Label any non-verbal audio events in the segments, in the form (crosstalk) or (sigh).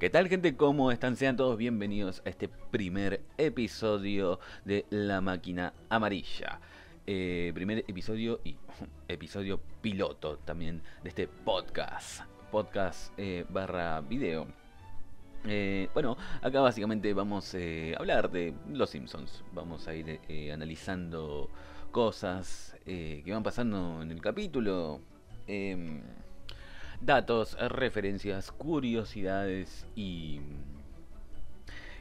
¿Qué tal gente? ¿Cómo están? Sean todos bienvenidos a este primer episodio de La Máquina Amarilla. Eh, primer episodio y (laughs) episodio piloto también de este podcast. Podcast eh, barra video. Eh, bueno, acá básicamente vamos a hablar de Los Simpsons. Vamos a ir analizando cosas que van pasando en el capítulo. Em, datos, referencias, curiosidades y,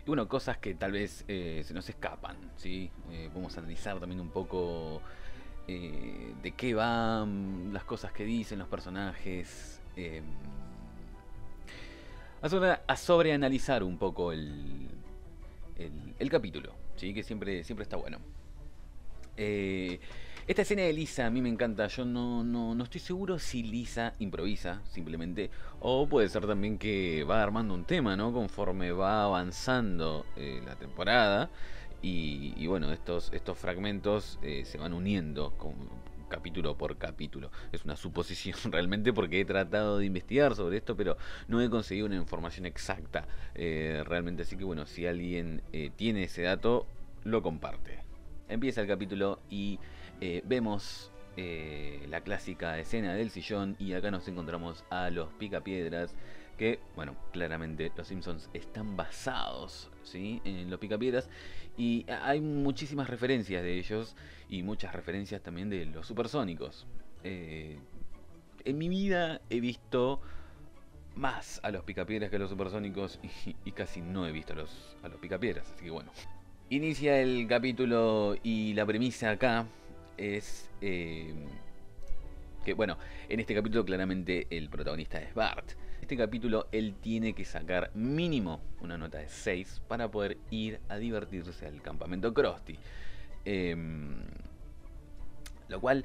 bueno, cosas que tal vez eh, se nos escapan, ¿sí? Eh, vamos a analizar también un poco eh, de qué van las cosas que dicen los personajes. a, sobre, a sobreanalizar un poco el, el, el, capítulo, ¿sí? Que siempre, siempre está bueno. Esta escena de Lisa a mí me encanta. Yo no, no, no estoy seguro si Lisa improvisa simplemente. O puede ser también que va armando un tema, ¿no? Conforme va avanzando eh, la temporada. Y, bueno, estos, estos fragmentos eh, se van uniendo capítulo por capítulo. Es una suposición (laughs) realmente porque he tratado de investigar sobre esto, pero no he conseguido una información exacta eh, realmente. Así que bueno, si alguien tiene ese dato, lo comparte. Empieza el capítulo y eh, vemos eh, la clásica escena del sillón y acá nos encontramos a los picapiedras que, bueno, claramente los Simpsons están basados en los picapiedras y hay muchísimas referencias de ellos y muchas referencias también de los supersónicos. Eh, en mi vida he visto más a los picapiedras que a los supersónicos y, casi no he visto a los, a los picapiedras, así que bueno. Inicia el capítulo y la premisa acá es eh, que, bueno, en este capítulo claramente el protagonista es Bart. En este capítulo él tiene que sacar mínimo una nota de 6 para poder ir a divertirse al campamento Krusty. Em, lo cual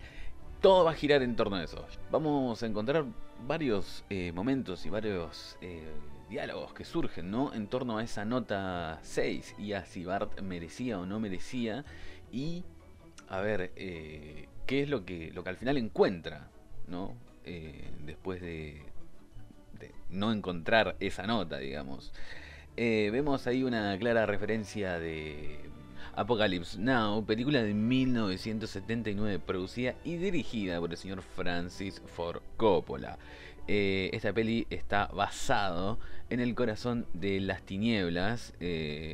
todo va a girar en torno a eso. Vamos a encontrar varios eh, momentos y varios eh, diálogos que surgen, ¿no? En torno a esa nota 6 y a si Bart merecía o no merecía. Y a ver eh, qué es lo que, lo que al final encuentra, ¿no? Eh, después de, no encontrar esa nota, digamos. Eh, vemos ahí una clara referencia de Apocalypse Now, película de 1979 producida y dirigida por el señor Francis Ford Coppola. esta peli está basado en El corazón de las tinieblas,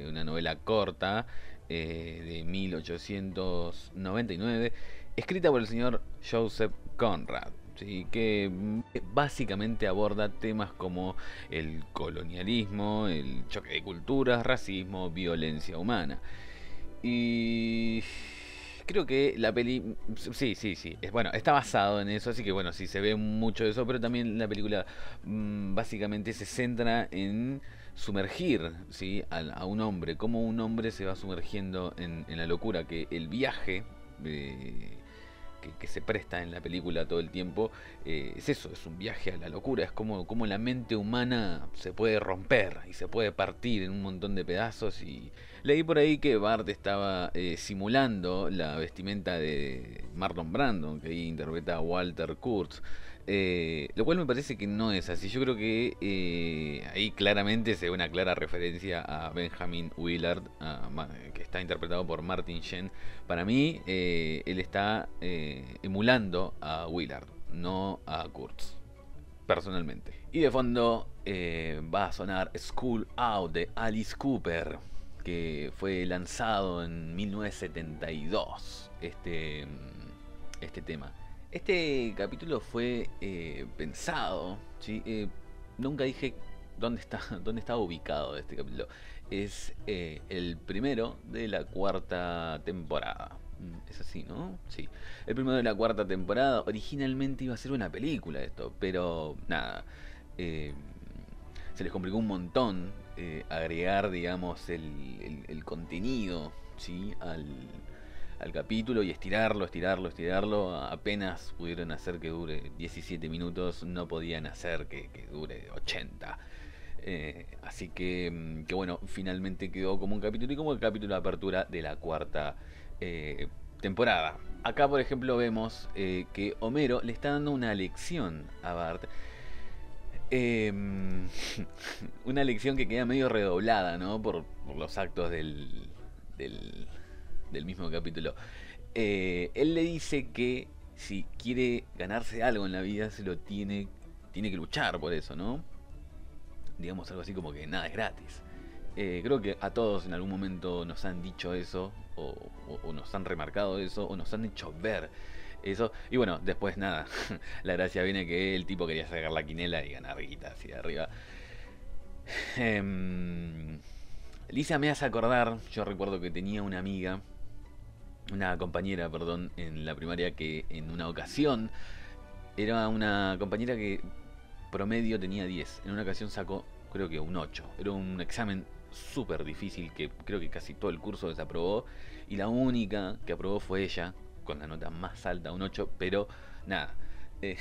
una novela corta eh, de 1899, escrita por el señor Joseph Conrad. que mm, básicamente aborda temas como el colonialismo, el choque de culturas, racismo, violencia humana. Y creo que la peli. Sí, sí, sí. Bueno, está basado en eso, así que bueno, sí se ve mucho de eso, pero también la película mm, básicamente se centra en sumergir ¿sí? a, un hombre, cómo un hombre se va sumergiendo en, la locura, que el viaje eh, que, se presta en la película todo el tiempo eh, es eso, es un viaje a la locura, es como, como la mente humana se puede romper y se puede partir en un montón de pedazos y leí por ahí que Bart estaba eh, simulando la vestimenta de Marlon Brandon, que ahí interpreta a Walter Kurtz. Eh, lo cual me parece que no es así. Yo creo que eh, ahí claramente se ve una clara referencia a Benjamin Willard, que está interpretado por Martin Shen. Para mí, eh, él está emulando a Willard, no a Kurtz, personalmente. Y de fondo va a sonar School Out de Alice Cooper, que fue lanzado en 1972. Este, este tema. Este capítulo fue eh, pensado, ¿sí? Eh, nunca dije dónde está (laughs) dónde estaba ubicado este capítulo. Es eh, el primero de la cuarta temporada. Mm, es así, ¿no? Sí. El primero de la cuarta temporada. Originalmente iba a ser una película esto, pero nada. se les complicó un montón agregar, digamos, el, el contenido, ¿sí? Al, al capítulo y estirarlo, estirarlo, estirarlo. Apenas pudieron hacer que dure 17 minutos, no podían hacer que, dure 80. Eh, así que, mm, que, bueno, finalmente quedó como un capítulo y como el capítulo de apertura de la cuarta eh, temporada. Acá, por ejemplo, vemos eh, que Homero le está dando una lección a Bart Em, (laughs) una lección que queda medio redoblada, ¿no? Por, los actos del, del, mismo capítulo. Eh, él le dice que si quiere ganarse algo en la vida, se lo tiene, tiene que luchar por eso, ¿no? Digamos algo así como que nada es gratis. Eh, creo que a todos en algún momento nos han dicho eso, o, o nos han remarcado eso, o nos han hecho ver eso. Y bueno, después nada. (laughs) la gracia viene que el tipo quería sacar la quinela y ganar guita así de arriba. Em, Lisa me hace acordar, yo recuerdo que tenía una amiga, una compañera, perdón, en la primaria que en una ocasión era una compañera que promedio tenía 10. En una ocasión sacó, creo que un 8. Era un examen súper difícil que creo que casi todo el curso desaprobó. Y la única que aprobó fue ella, con la nota más alta, un 8, pero nada. (laughs) Eh,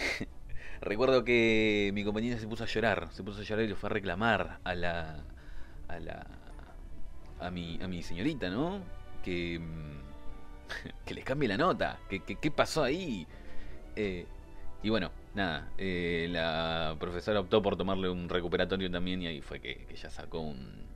recuerdo que mi compañera se puso a llorar, se puso a llorar y le fue a reclamar a la. a la. a mi, a mi señorita, ¿no? Que. (laughs) Que les cambie la nota, que, qué pasó ahí. Eh, y bueno, nada, eh, la profesora optó por tomarle un recuperatorio también y ahí fue que, que ya sacó un.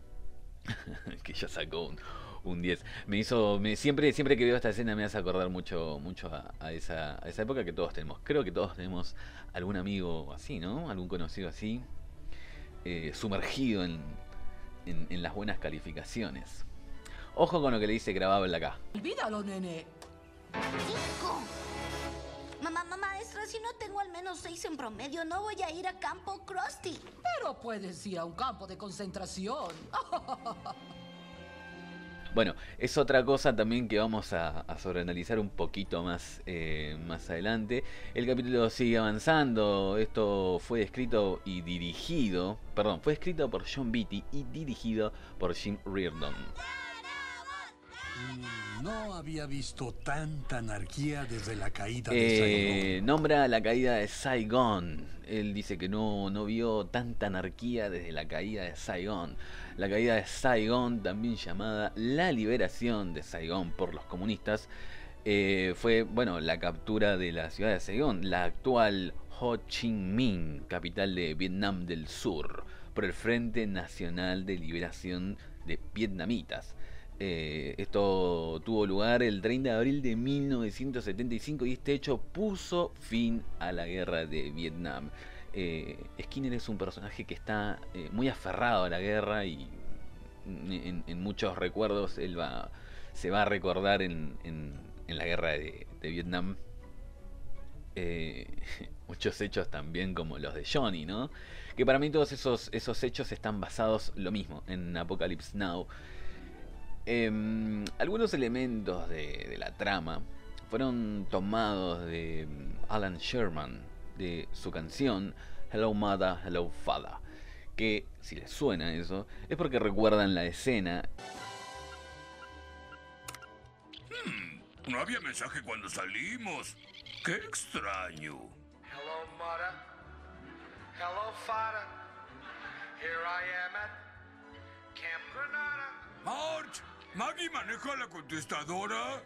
(laughs) que ya sacó un, un 10. Me hizo, me, siempre, siempre que veo esta escena me hace acordar mucho, mucho a, esa, esa época que todos tenemos. Creo que todos tenemos algún amigo así, ¿no? Algún conocido así, eh, sumergido en, en, las buenas calificaciones. Ojo con lo que le dice grabado en acá. Olvídalo, nene. Cinco. Mamá, mamá, maestra, si no tengo al menos seis en promedio, no voy a ir a campo Krusty. Pero puedes ir a un campo de concentración. (laughs) Bueno, es otra cosa también que vamos a, sobreanalizar un poquito más, eh, más adelante. El capítulo sigue avanzando. Esto fue escrito y dirigido, perdón, fue escrito por John Beatty y dirigido por Jim Reardon. No había visto tanta anarquía desde la caída de eh, Saigon. Nombra la caída de Saigon. Él dice que no, no vio tanta anarquía desde la caída de Saigon. La caída de Saigon, también llamada la liberación de Saigon por los comunistas, eh, fue bueno la captura de la ciudad de Saigon, la actual Ho Chi Minh, capital de Vietnam del Sur, por el Frente Nacional de Liberación de Vietnamitas. Eh, esto tuvo lugar el 30 de abril de 1975 y este hecho puso fin a la guerra de Vietnam. Eh, Skinner es un personaje que está eh, muy aferrado a la guerra y en, muchos recuerdos él va, se va a recordar en, la guerra de, Vietnam. Eh, (laughs) muchos hechos también como los de Johnny, ¿no? Que para mí todos esos, esos hechos están basados lo mismo en Apocalypse Now. Em, algunos elementos de, de la trama fueron tomados de Alan Sherman, de su canción Hello Mother, Hello Father. Que si les suena eso, es porque recuerdan la escena. Hmm, no había mensaje cuando salimos. Qué extraño. Hello Mother, Hello Father. Here I am at Camp Granada. March, Maggie maneja la contestadora.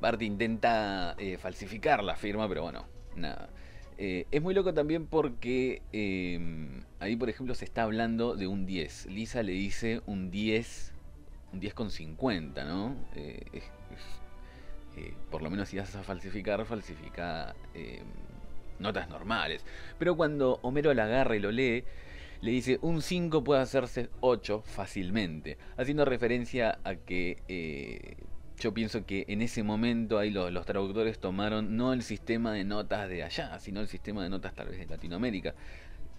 Bart intenta eh, falsificar la firma, pero bueno, nada. Eh, es muy loco también porque em, ahí, por ejemplo, se está hablando de un 10. Lisa le dice un 10, un 10 con 50, ¿no? Eh, por lo menos si vas a falsificar, falsifica em, notas normales. Pero cuando Homero la agarra y lo lee, le dice un 5 puede hacerse 8 fácilmente, haciendo referencia a que yo pienso que en ese momento ahí los, traductores tomaron no el sistema de notas de allá, sino el sistema de notas tal vez de Latinoamérica,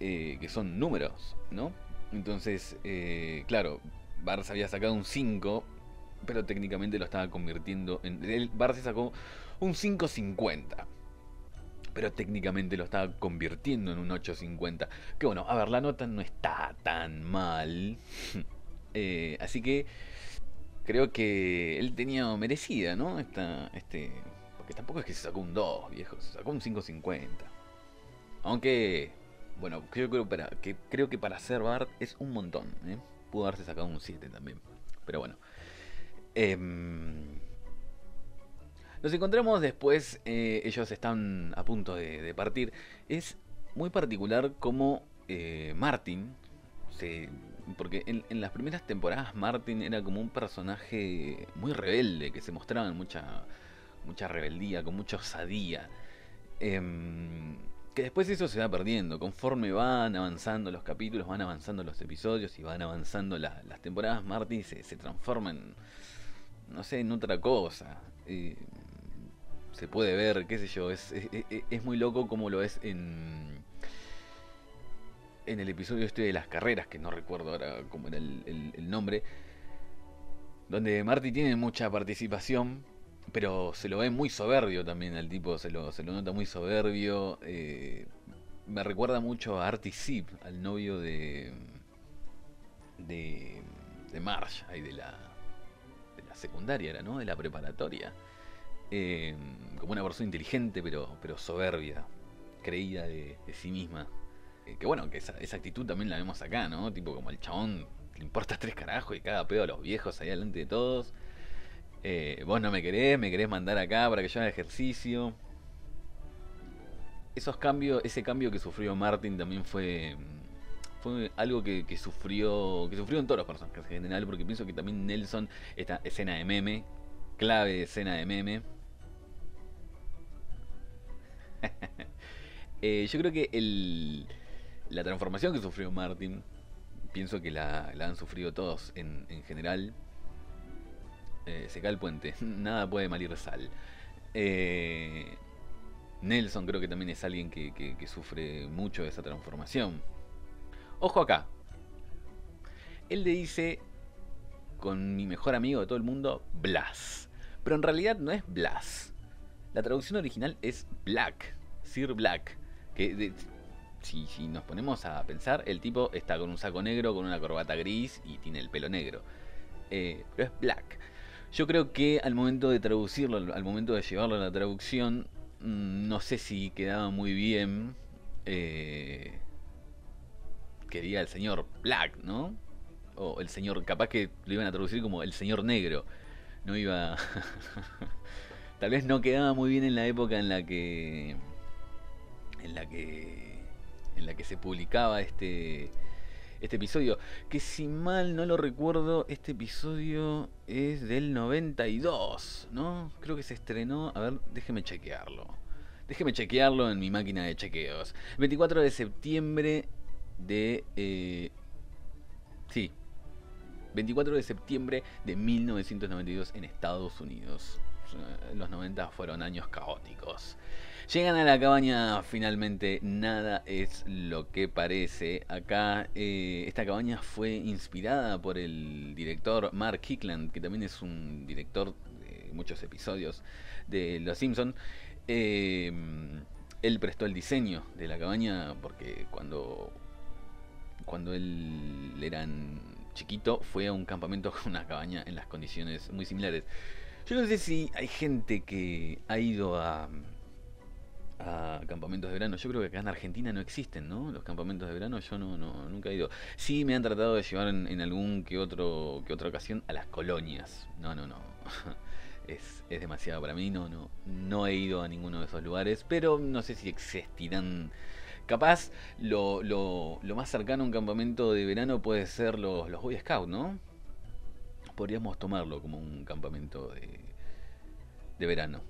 eh, que son números, ¿no? Entonces, eh, claro, Barça había sacado un 5, pero técnicamente lo estaba convirtiendo en... El Barça sacó un 550 pero técnicamente lo estaba convirtiendo en un 850. Que bueno, a ver, la nota no está tan mal. (laughs) Eh, así que creo que él tenía merecida, ¿no? Esta, este, porque tampoco es que se sacó un 2, viejo, se sacó un 5.50. Aunque, bueno, creo, creo, para, que, creo que para ser Bart es un montón, ¿eh? Pudo haberse sacado un 7 también. Pero bueno. Em, nos encontramos después, eh, ellos están a punto de, partir. Es muy particular como eh, Martin, se, porque en, las primeras temporadas Martin era como un personaje muy rebelde, que se mostraba en mucha, mucha rebeldía, con mucha osadía. Eh, que después eso se va perdiendo. Conforme van avanzando los capítulos, van avanzando los episodios y van avanzando la, las temporadas, Martin se, se, transforma en, no sé, en otra cosa. Eh, se puede ver, qué sé yo, es, es, es, muy loco como lo es en en el episodio este de las carreras, que no recuerdo ahora cómo era el, el, nombre, donde Marty tiene mucha participación, pero se lo ve muy soberbio también al tipo, se lo, se lo nota muy soberbio. Eh, me recuerda mucho a Artie Zip, al novio de. de. de ahí de la. de la secundaria, era, ¿no? De la preparatoria. Eh, como una persona inteligente, pero, pero soberbia, creída de, de sí misma. Eh, que bueno, que esa, actitud también la vemos acá, ¿no? Tipo como el chabón le importa (laughs) tres carajos y cada pedo a los viejos ahí delante de todos. Eh, vos no me querés, me querés mandar acá para que yo haga ejercicio. Esos cambios, ese cambio que sufrió Martin también fue fue algo que, sufrió que sufrió en todos los personajes en general, porque pienso que también Nelson, esta escena de meme, clave escena de meme. (laughs) eh, yo creo que la transformación que sufrió Martin, pienso que la, han sufrido todos en, en general eh, se cae el puente, (laughs) nada puede malir sal. Eh, Nelson creo que también es alguien que, que, que, sufre mucho de esa transformación. Ojo acá. Él le dice, con mi mejor amigo de todo el mundo, Blas. Pero en realidad no es Blas. La traducción original es Black, Sir Black. Que de, si, si nos ponemos a pensar, el tipo está con un saco negro, con una corbata gris y tiene el pelo negro. Eh, pero es Black. Yo creo que al momento de traducirlo, al momento de llevarlo a la traducción, mm, no sé si quedaba muy bien. Eh, quería el señor Black, ¿no? O el señor, capaz que lo iban a traducir como el señor negro. No iba. (laughs) Tal vez no quedaba muy bien en la época en la que. En la que. En la que se publicaba este este episodio. Que si mal no lo recuerdo, este episodio es del 92, ¿no? Creo que se estrenó. A ver, déjeme chequearlo. Déjeme chequearlo en mi máquina de chequeos. 24 de septiembre de. Eh, sí. 24 de septiembre de 1992 en Estados Unidos. Los 90 fueron años caóticos. Llegan a la cabaña finalmente, nada es lo que parece. Acá eh, esta cabaña fue inspirada por el director Mark Hickland, que también es un director de muchos episodios de Los Simpson. Eh, él prestó el diseño de la cabaña porque cuando cuando él era chiquito fue a un campamento con una cabaña en las condiciones muy similares. Yo no sé si hay gente que ha ido a campamentos de verano. Yo creo que acá en Argentina no existen, ¿no? Los campamentos de verano yo no, no nunca he ido. Sí me han tratado de llevar en, en, algún que otro que otra ocasión a las colonias. No, no, no. (laughs) Es, es demasiado para mí, no, no, no he ido a ninguno de esos lugares, pero no sé si existirán. Capaz lo, lo, lo más cercano a un campamento de verano puede ser los, los Boy Scouts, ¿no? Podríamos tomarlo como un campamento de, de verano.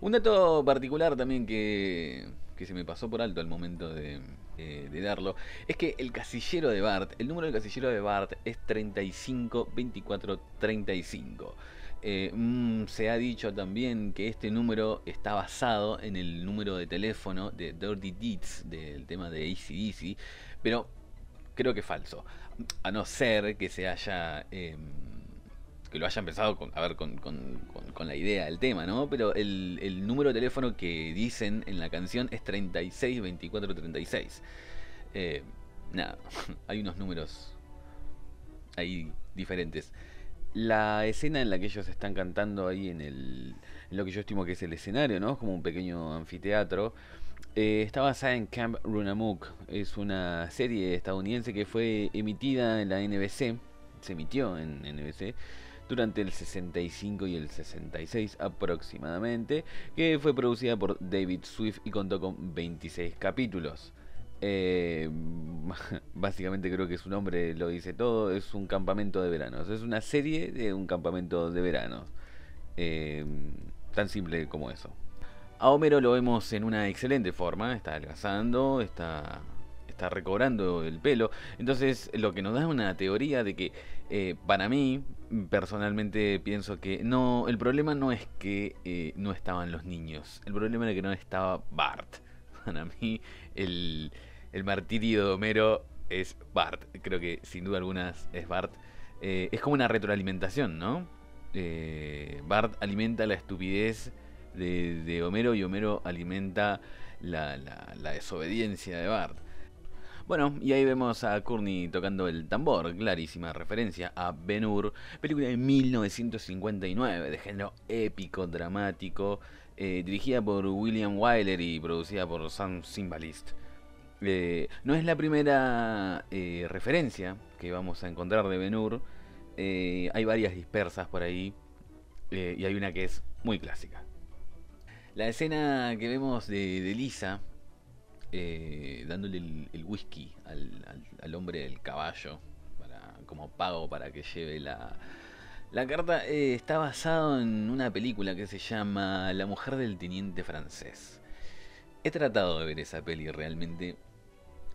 Un dato particular también que, se me pasó por alto al momento de, eh, de, darlo es que el casillero de Bart, el número del casillero de Bart es 352435. Eh, mmm, se ha dicho también que este número está basado en el número de teléfono de Dirty Deeds del tema de ACDC, pero creo que es falso. A no ser que se haya. Eh, que lo hayan pensado con, a ver, con, con, la idea del tema, ¿no? Pero el, número de teléfono que dicen en la canción es 362436. Eh, nada, (laughs) hay unos números ahí diferentes. La escena en la que ellos están cantando ahí en, el, en lo que yo estimo que es el escenario, ¿no? Como un pequeño anfiteatro. Eh, está basada en Camp Runamuk. Es una serie estadounidense que fue emitida en la NBC. Se emitió en NBC durante el 65 y el 66 aproximadamente, que fue producida por David Swift y contó con 26 capítulos. Eh, (laughs) básicamente creo que su nombre lo dice todo, es un campamento de veranos, es una serie de un campamento de veranos. Eh, tan simple como eso. A Homero lo vemos en una excelente forma, está adelgazando, está, está recobrando el pelo. Entonces, lo que nos da una teoría de que, eh, para mí, personalmente pienso que no, el problema no es que eh, no estaban los niños, el problema era que no estaba Bart. (laughs) Para mí, el, el martirio de Homero es Bart. Creo que sin duda alguna es Bart. Eh, es como una retroalimentación, ¿no? Bart alimenta la estupidez de, Homero y Homero alimenta la, desobediencia de Bart. Bueno, y ahí vemos a Courtney tocando el tambor, clarísima referencia a Ben Hur, película de 1959, de género épico, dramático, eh, dirigida por William Wyler y producida por Sam Cymbalist. Eh, no es la primera eh, referencia que vamos a encontrar de Ben Hur, hay varias dispersas por ahí, y hay una que es muy clásica. La escena que vemos de, Lisa eh, dándole el, whisky al, hombre del caballo para, como pago para que lleve la, la carta eh, está basado en una película que se llama La mujer del teniente francés. He tratado de ver esa peli realmente.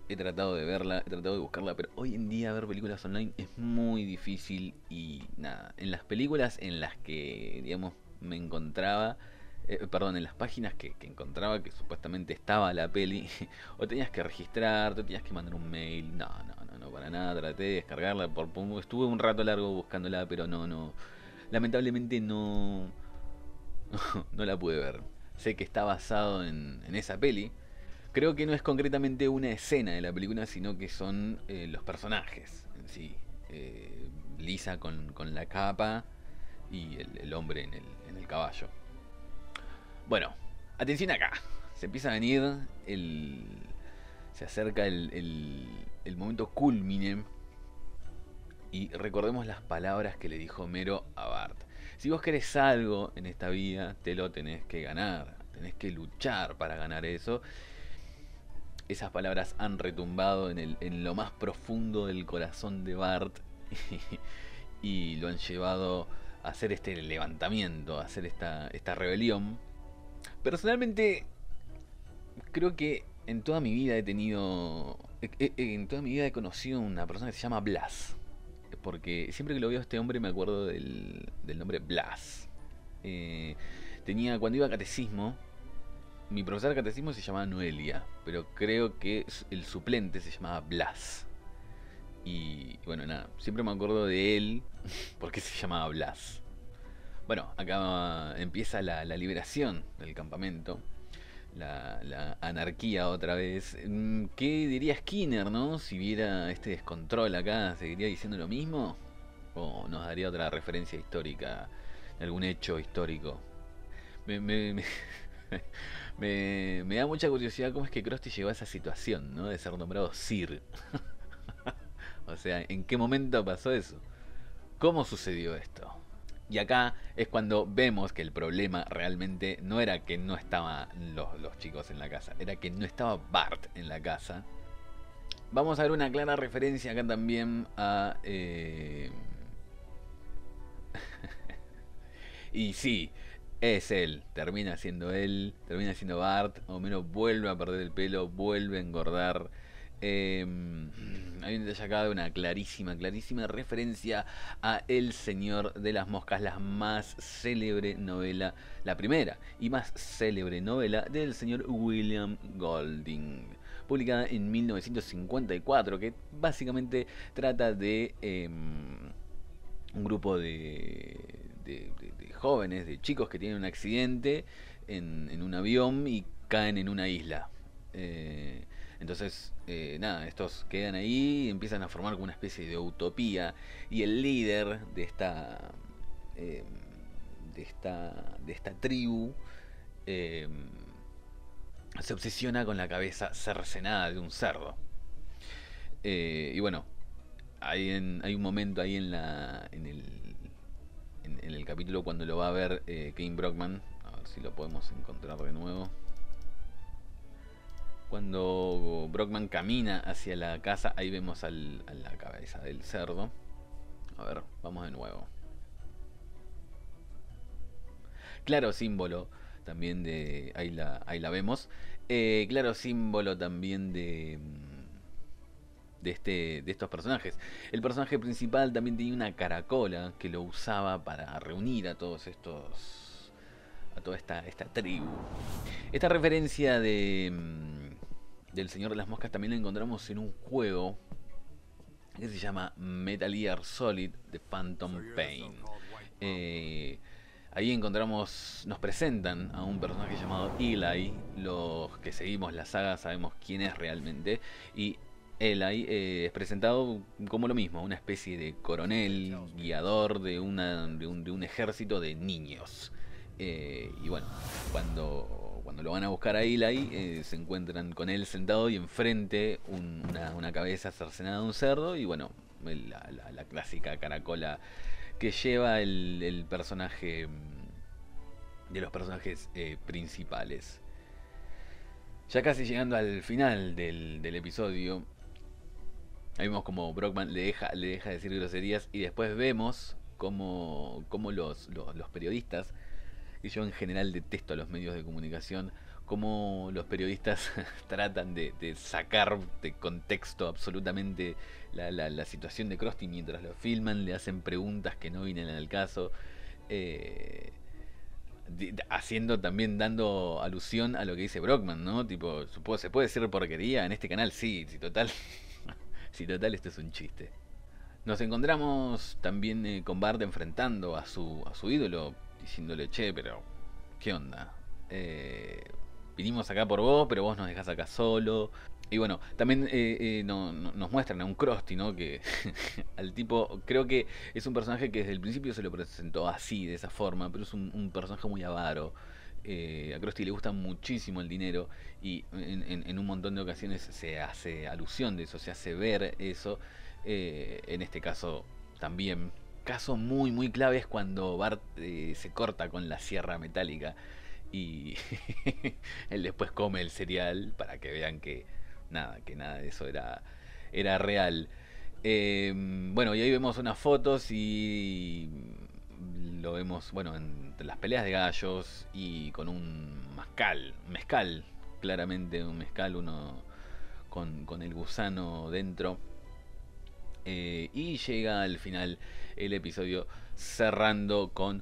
He tratado de verla, he tratado de buscarla, pero hoy en día ver películas online es muy difícil y nada. En las películas en las que, digamos, me encontraba, eh, perdón, en las páginas que, encontraba que supuestamente estaba la peli, (laughs) o tenías que registrar, o tenías que mandar un mail. No, no, no, no, para nada. Traté de descargarla. Por, estuve un rato largo buscándola, pero no, no. Lamentablemente no, (laughs) no, la pude ver. Sé que está basado en, esa peli. Creo que no es concretamente una escena de la película, sino que son eh, los personajes en sí. Eh, Lisa con, la capa y el, hombre en el, en el caballo. Bueno, atención acá. Se empieza a venir el. Se acerca el, el, momento culmine. Y recordemos las palabras que le dijo Homero a Bart. Si vos querés algo en esta vida, te lo tenés que ganar. Tenés que luchar para ganar eso. Esas palabras han retumbado en, el, lo más profundo del corazón de Bart. (laughs) y lo han llevado a hacer este levantamiento, a hacer esta rebelión Personalmente, creo que en toda mi vida he tenido. En toda mi vida he conocido una persona que se llama Blas. Porque siempre que lo veo a este hombre me acuerdo del, nombre Blas. Eh, tenía, cuando iba a catecismo, mi profesor de catecismo se llamaba Noelia, pero creo que el suplente se llamaba Blas. Y bueno, nada, siempre me acuerdo de él (laughs) porque se llamaba Blas. Bueno, acá empieza la, liberación del campamento. La, anarquía otra vez. Mm, ¿Qué diría Skinner, no? Si viera este descontrol acá, ¿seguiría diciendo lo mismo? ¿O nos daría otra referencia histórica, algún hecho histórico? Me, me, me, (laughs) da mucha curiosidad cómo es que Krusty llegó a esa situación, ¿no? De ser nombrado Sir. (laughs) o sea, ¿en qué momento pasó eso? ¿Cómo sucedió esto? Y acá es cuando vemos que el problema realmente no era que no estaban los, chicos en la casa, era que no estaba Bart en la casa. Vamos a ver una clara referencia acá también a... Eh, (laughs) y sí, es él, termina siendo él, termina siendo Bart, o menos vuelve a perder el pelo, vuelve a engordar. Em, hay un detalle acá de una clarísima, clarísima referencia a El Señor de las Moscas, la más célebre novela, la primera y más célebre novela del señor William Golding, publicada en 1954, que básicamente trata de em, un grupo de, jóvenes, de chicos que tienen un accidente en, un avión y caen en una isla. Eh, entonces, eh, nada, estos quedan ahí empiezan a formar como una especie de utopía. Y el líder de esta. Eh, de esta. de esta tribu. Eh, se obsesiona con la cabeza cercenada de un cerdo. y bueno, hay, hay un momento ahí en la. en el. En, el capítulo cuando lo va a ver Kane Brockman. A ver si lo podemos encontrar de nuevo. Cuando Brockman camina hacia la casa, ahí vemos al, a la cabeza del cerdo. A ver, vamos de nuevo. Claro símbolo también de... Ahí la, ahí la vemos. Eh, claro símbolo también de... De, este, de estos personajes. El personaje principal también tenía una caracola que lo usaba para reunir a todos estos... A toda esta, esta tribu. Esta referencia de... Del Señor de las Moscas también la encontramos en un juego que se llama Metal Gear Solid The Phantom Pain. Eh, ahí encontramos, nos presentan a un personaje llamado Eli. Los que seguimos la saga sabemos quién es realmente. Y Eli eh, es presentado como lo mismo, una especie de coronel, guiador de, una, de, un, de un ejército de niños. Eh, y bueno, cuando, lo van a buscar a Eli, eh, se encuentran con él sentado y enfrente un- una, una cabeza cercenada de un cerdo y bueno, la, la- clásica caracola que lleva el, el personaje mm, de los personajes eh, principales. Ya casi llegando al final del, del episodio, ahí vemos como Brockman le deja, le deja decir groserías y después vemos como, como los, los periodistas, y yo en general detesto a los medios de comunicación, como los periodistas (laughs) tratan de, sacar de contexto absolutamente la, situación de Krusty mientras lo filman, le hacen preguntas que no vienen al caso. eh, haciendo también dando alusión a lo que dice Brockman, ¿no? Tipo, se puede decir porquería en este canal, sí, si total, (laughs) si total esto es un chiste. Nos encontramos también eh, con Bart enfrentando a su, a su ídolo, diciéndole, che, pero, ¿qué onda? Eh, vinimos acá por vos, pero vos nos dejás acá solo. Y bueno, también eh, eh, no- no- nos muestran a un Krusty, ¿no? Que (laughs) al tipo, creo que es un personaje que desde el principio se lo presentó así, de esa forma, pero es un, personaje muy avaro. Eh, a Krusty le gusta muchísimo el dinero y en, en- en un montón de ocasiones se hace alusión de eso, se hace ver eso. Eh, en este caso también. Caso muy, muy clave es cuando Bart eh, se corta con la sierra metálica y (laughs) él después come el cereal para que vean que nada, que nada de eso era, era real. Eh, bueno, y ahí vemos unas fotos y lo vemos, bueno, en las peleas de gallos y con un mezcal, mezcal, claramente un mezcal, uno con, con el gusano dentro. Eh, y llega al final el episodio cerrando con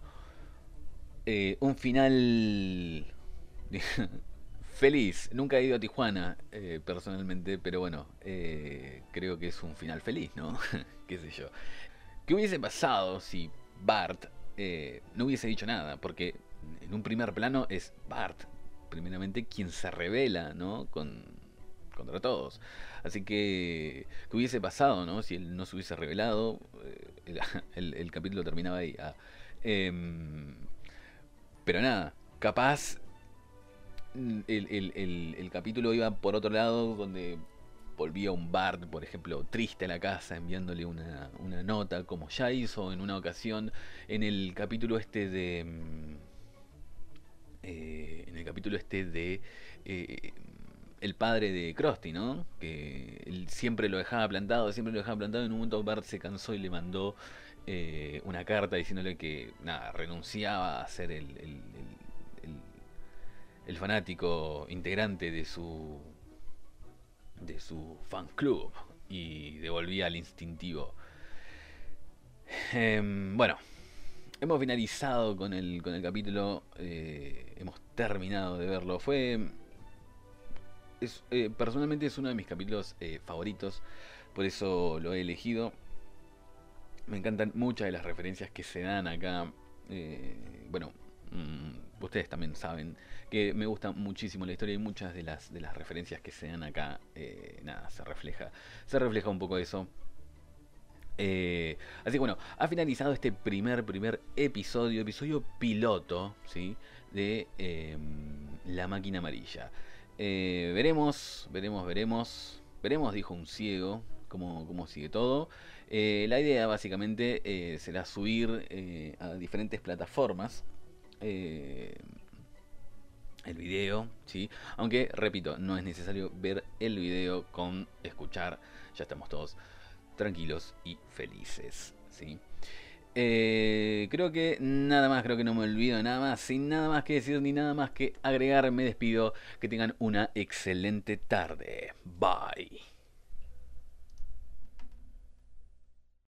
eh, un final (laughs) feliz. Nunca he ido a Tijuana eh, personalmente, pero bueno, eh, creo que es un final feliz, ¿no? (laughs) ¿Qué sé yo? ¿Qué hubiese pasado si Bart eh, no hubiese dicho nada? Porque en un primer plano es Bart, primeramente, quien se revela, ¿no? Con, contra todos. Así que, ¿qué hubiese pasado, no? Si él no se hubiese revelado, eh, el, (laughs) capítulo terminaba ahí. ah. Em, pero nada, capaz el, el- el- capítulo iba por otro lado, donde volvía un Bart, por ejemplo, triste a la casa, enviándole una, una nota, como ya hizo en una ocasión en el capítulo este de... mm, eh, en el capítulo este de... eh, el padre de Krusty, ¿no? Que él siempre lo dejaba plantado, siempre lo dejaba plantado. En un momento Bart se cansó y le mandó eh, una carta diciéndole que nada, renunciaba a ser el, el- fanático integrante de su de su fan club y devolvía al instintivo. Em, bueno, hemos finalizado con el, con el capítulo, eh, hemos terminado de verlo. Fue eh, personalmente es uno de mis capítulos eh, favoritos, por eso lo he elegido. Me encantan muchas de las referencias que se dan acá. eh, bueno, mm, ustedes también saben que me gusta muchísimo la historia y muchas de las, de las referencias que se dan acá, nada, se refleja, se refleja un poco eso. Así que bueno, ha finalizado este primer, primer episodio, episodio piloto, ¿sí? De eh, La Máquina Amarilla. Eh, veremos, veremos, veremos. Veremos, dijo un ciego, cómo, cómo sigue todo. Eh, la idea básicamente eh, será subir a diferentes plataformas. el video, ¿sí? Aunque, repito, no es necesario ver el video con escuchar. Ya estamos todos tranquilos y felices, ¿sí? Eh, creo que nada más, creo que no me olvido nada más. Sin nada más que decir ni nada más que agregar, me despido. Que tengan una excelente tarde. Bye.